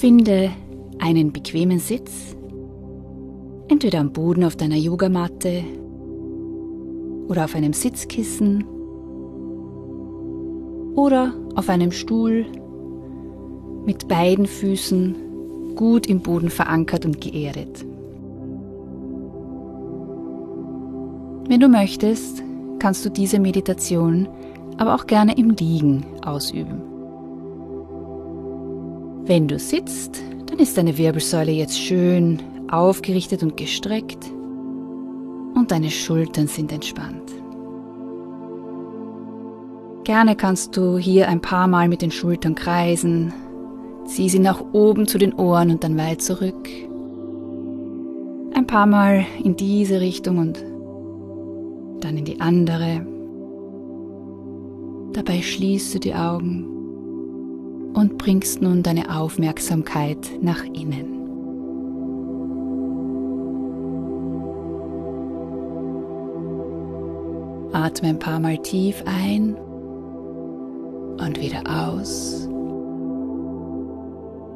Finde einen bequemen Sitz, entweder am Boden auf deiner Yogamatte oder auf einem Sitzkissen oder auf einem Stuhl mit beiden Füßen gut im Boden verankert und geerdet. Wenn du möchtest, kannst du diese Meditation aber auch gerne im Liegen ausüben. Wenn du sitzt, dann ist deine Wirbelsäule jetzt schön aufgerichtet und gestreckt und deine Schultern sind entspannt. Gerne kannst du hier ein paar Mal mit den Schultern kreisen, zieh sie nach oben zu den Ohren und dann weit zurück. Ein paar Mal in diese Richtung und dann in die andere. Dabei schließt du die Augen und bringst nun deine Aufmerksamkeit nach innen. Atme ein paar Mal tief ein und wieder aus.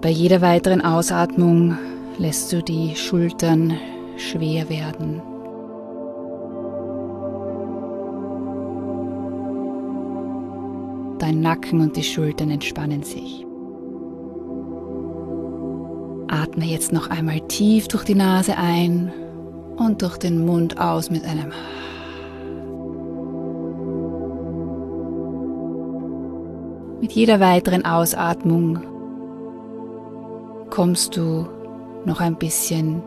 Bei jeder weiteren Ausatmung lässt du die Schultern schwer werden. Dein Nacken und die Schultern entspannen sich. Atme jetzt noch einmal tief durch die Nase ein und durch den Mund aus mit einem Mit jeder weiteren Ausatmung kommst du noch ein bisschen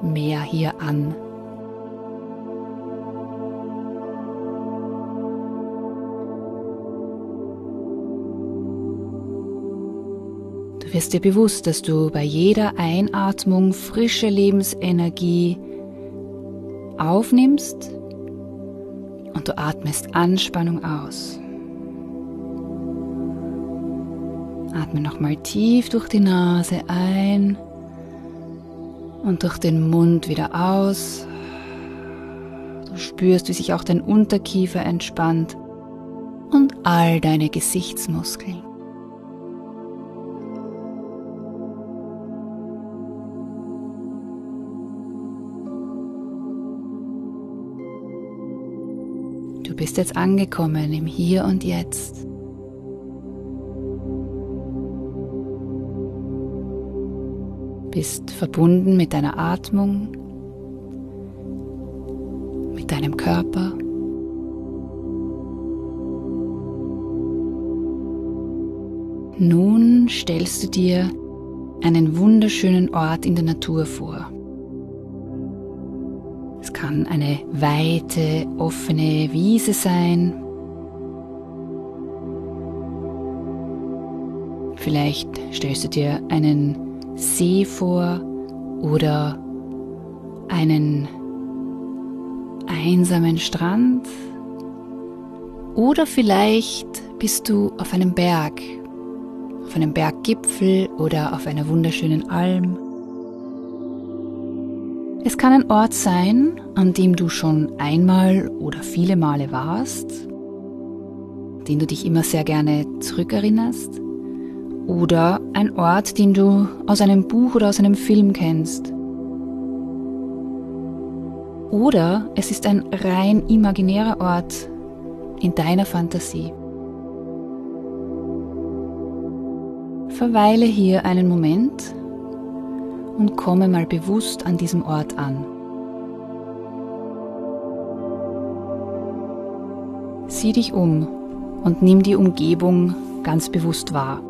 mehr hier an. Wirst dir bewusst, dass du bei jeder Einatmung frische Lebensenergie aufnimmst und du atmest Anspannung aus. Atme nochmal tief durch die Nase ein und durch den Mund wieder aus. Du spürst, wie sich auch dein Unterkiefer entspannt und all deine Gesichtsmuskeln. Du bist jetzt angekommen im Hier und Jetzt. Bist verbunden mit deiner Atmung, mit deinem Körper. Nun stellst du dir einen wunderschönen Ort in der Natur vor kann eine weite, offene Wiese sein. Vielleicht stellst du dir einen See vor oder einen einsamen Strand. Oder vielleicht bist du auf einem Berg, auf einem Berggipfel oder auf einer wunderschönen Alm. Es kann ein Ort sein, an dem du schon einmal oder viele Male warst, den du dich immer sehr gerne zurückerinnerst, oder ein Ort, den du aus einem Buch oder aus einem Film kennst. Oder es ist ein rein imaginärer Ort in deiner Fantasie. Verweile hier einen Moment und komme mal bewusst an diesem Ort an. Sieh dich um und nimm die Umgebung ganz bewusst wahr.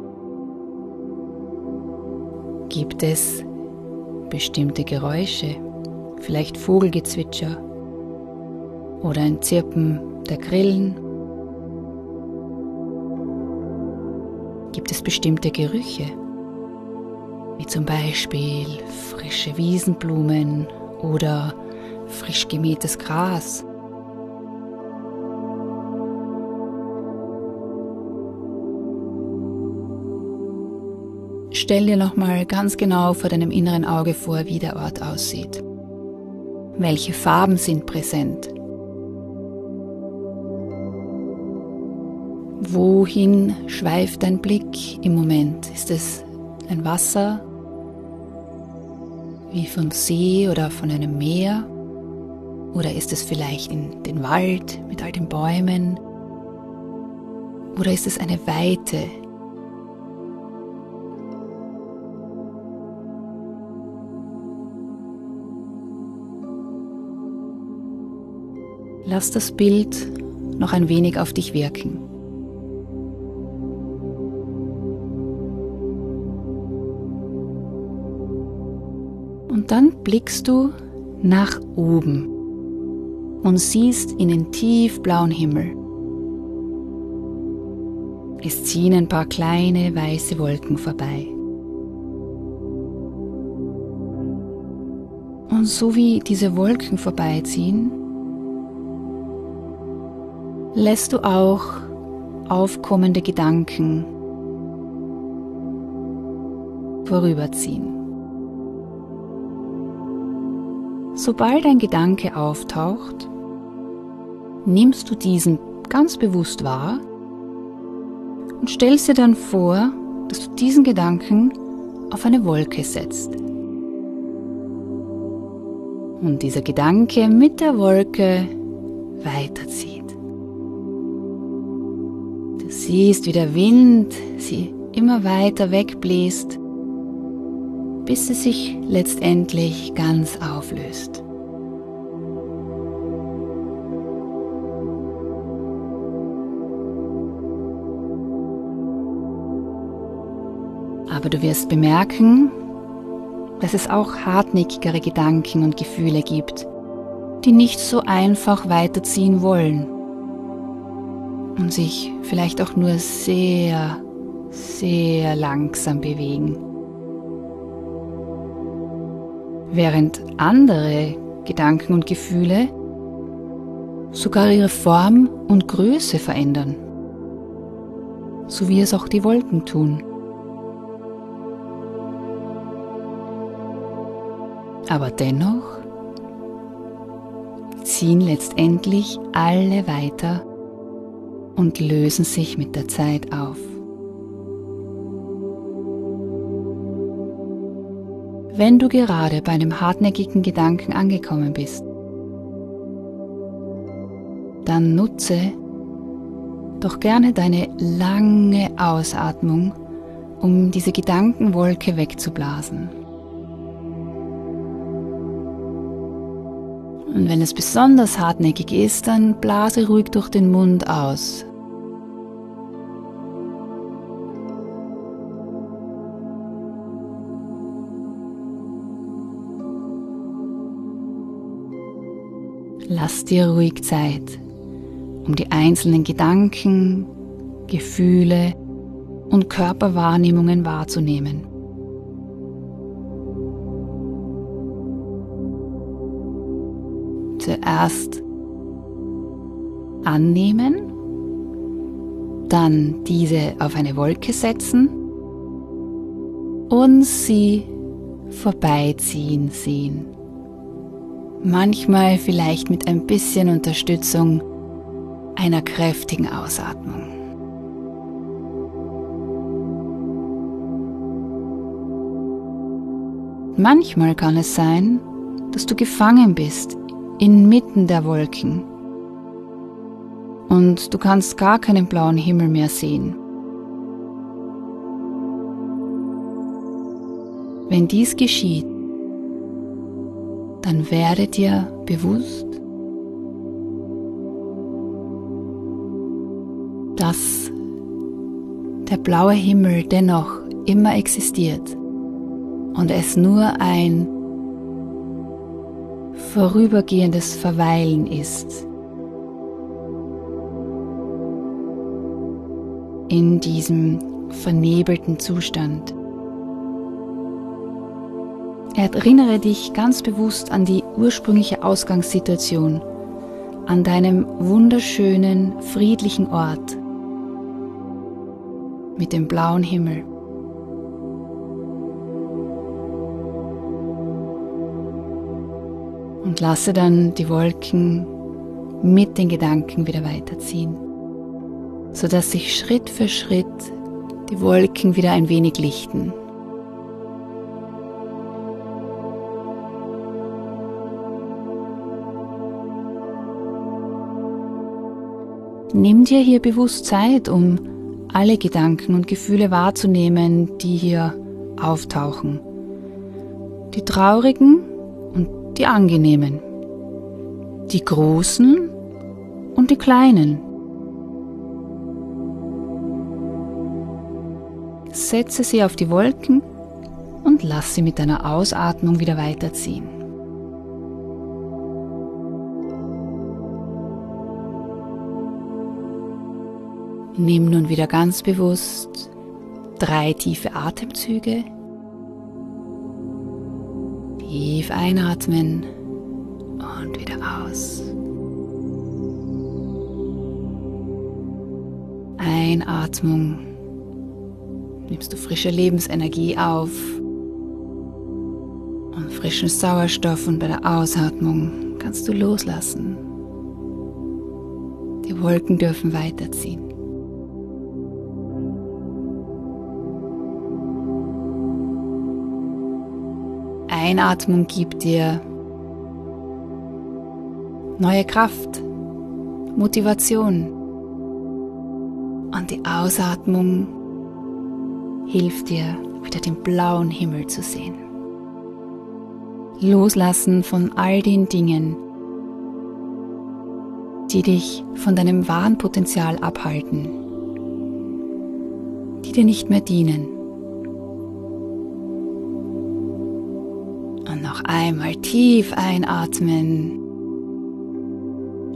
Gibt es bestimmte Geräusche, vielleicht Vogelgezwitscher oder ein Zirpen der Grillen? Gibt es bestimmte Gerüche, wie zum Beispiel frische Wiesenblumen oder frisch gemähtes Gras? Stell dir nochmal ganz genau vor deinem inneren Auge vor, wie der Ort aussieht. Welche Farben sind präsent? Wohin schweift dein Blick im Moment? Ist es ein Wasser wie vom See oder von einem Meer? Oder ist es vielleicht in den Wald mit all den Bäumen? Oder ist es eine Weite, Lass das Bild noch ein wenig auf dich wirken. Und dann blickst du nach oben und siehst in den tiefblauen Himmel. Es ziehen ein paar kleine weiße Wolken vorbei. Und so wie diese Wolken vorbeiziehen, lässt du auch aufkommende Gedanken vorüberziehen. Sobald ein Gedanke auftaucht, nimmst du diesen ganz bewusst wahr und stellst dir dann vor, dass du diesen Gedanken auf eine Wolke setzt. Und dieser Gedanke mit der Wolke weiterzieht siehst, wie der Wind sie immer weiter wegbläst, bis sie sich letztendlich ganz auflöst. Aber du wirst bemerken, dass es auch hartnäckigere Gedanken und Gefühle gibt, die nicht so einfach weiterziehen wollen und sich vielleicht auch nur sehr, sehr langsam bewegen. Während andere Gedanken und Gefühle sogar ihre Form und Größe verändern, so wie es auch die Wolken tun. Aber dennoch ziehen letztendlich alle weiter und lösen sich mit der Zeit auf. Wenn du gerade bei einem hartnäckigen Gedanken angekommen bist, dann nutze doch gerne deine lange Ausatmung, um diese Gedankenwolke wegzublasen. Und wenn es besonders hartnäckig ist, dann blase ruhig durch den Mund aus. Lass dir ruhig Zeit, um die einzelnen Gedanken, Gefühle und Körperwahrnehmungen wahrzunehmen. zuerst annehmen, dann diese auf eine Wolke setzen und sie vorbeiziehen sehen. Manchmal vielleicht mit ein bisschen Unterstützung einer kräftigen Ausatmung. Manchmal kann es sein, dass du gefangen bist inmitten der Wolken. Und du kannst gar keinen blauen Himmel mehr sehen. Wenn dies geschieht, dann werde dir bewusst, dass der blaue Himmel dennoch immer existiert und es nur ein vorübergehendes Verweilen ist in diesem vernebelten Zustand. Erinnere dich ganz bewusst an die ursprüngliche Ausgangssituation, an deinem wunderschönen, friedlichen Ort mit dem blauen Himmel. Und lasse dann die Wolken mit den Gedanken wieder weiterziehen, sodass sich Schritt für Schritt die Wolken wieder ein wenig lichten. Nimm dir hier bewusst Zeit, um alle Gedanken und Gefühle wahrzunehmen, die hier auftauchen. Die traurigen und die angenehmen. Die großen und die kleinen. Setze sie auf die Wolken und lass sie mit deiner Ausatmung wieder weiterziehen. Nimm nun wieder ganz bewusst drei tiefe Atemzüge. Tief einatmen und wieder aus. Einatmung. Nimmst du frische Lebensenergie auf und frischen Sauerstoff und bei der Ausatmung kannst du loslassen. Die Wolken dürfen weiterziehen. Einatmung gibt dir neue Kraft, Motivation. Und die Ausatmung hilft dir, wieder den blauen Himmel zu sehen. Loslassen von all den Dingen, die dich von deinem wahren Potenzial abhalten, die dir nicht mehr dienen. Einmal tief einatmen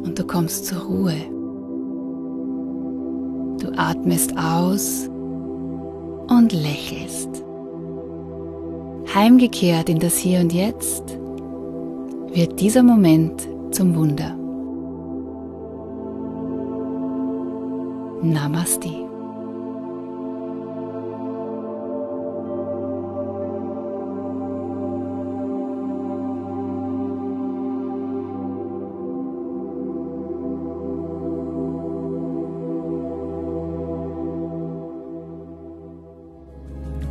und du kommst zur Ruhe. Du atmest aus und lächelst. Heimgekehrt in das Hier und Jetzt wird dieser Moment zum Wunder. Namaste.